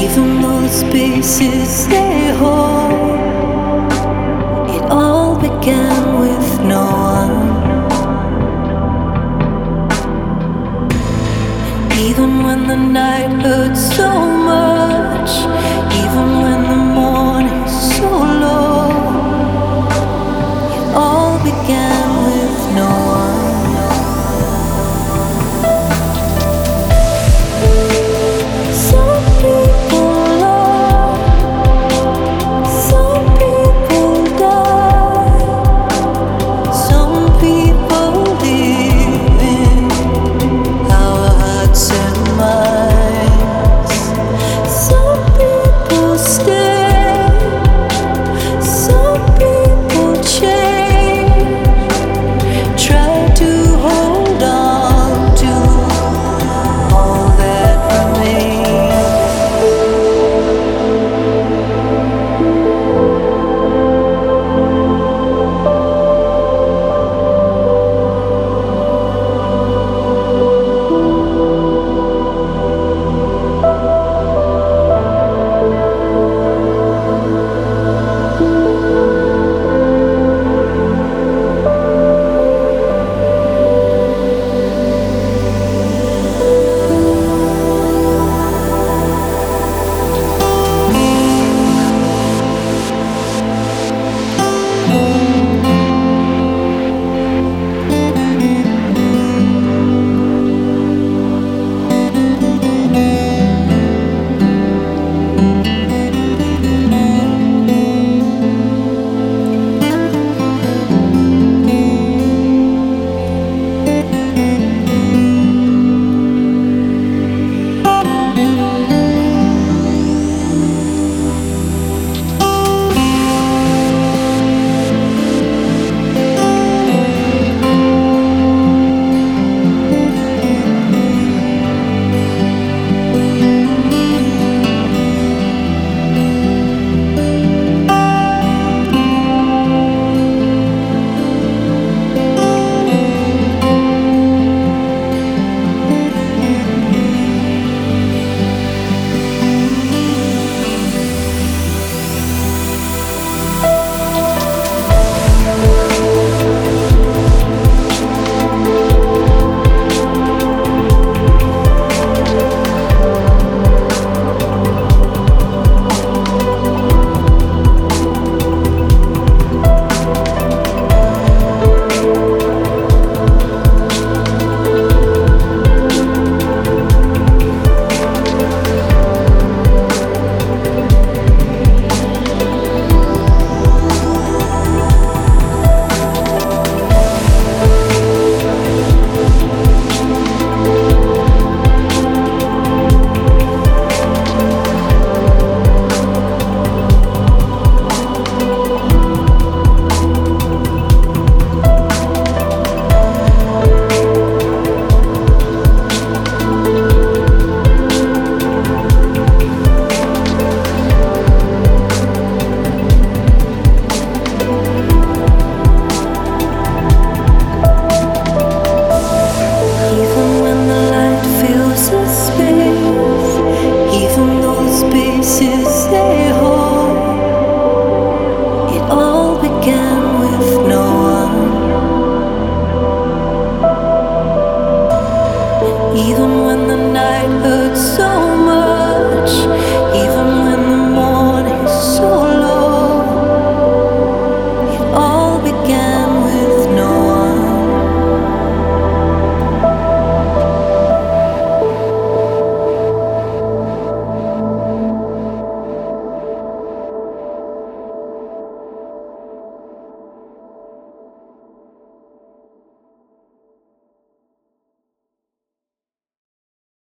Even though the spaces they hold, it all began with no one. Even when the night hurts so night hurts so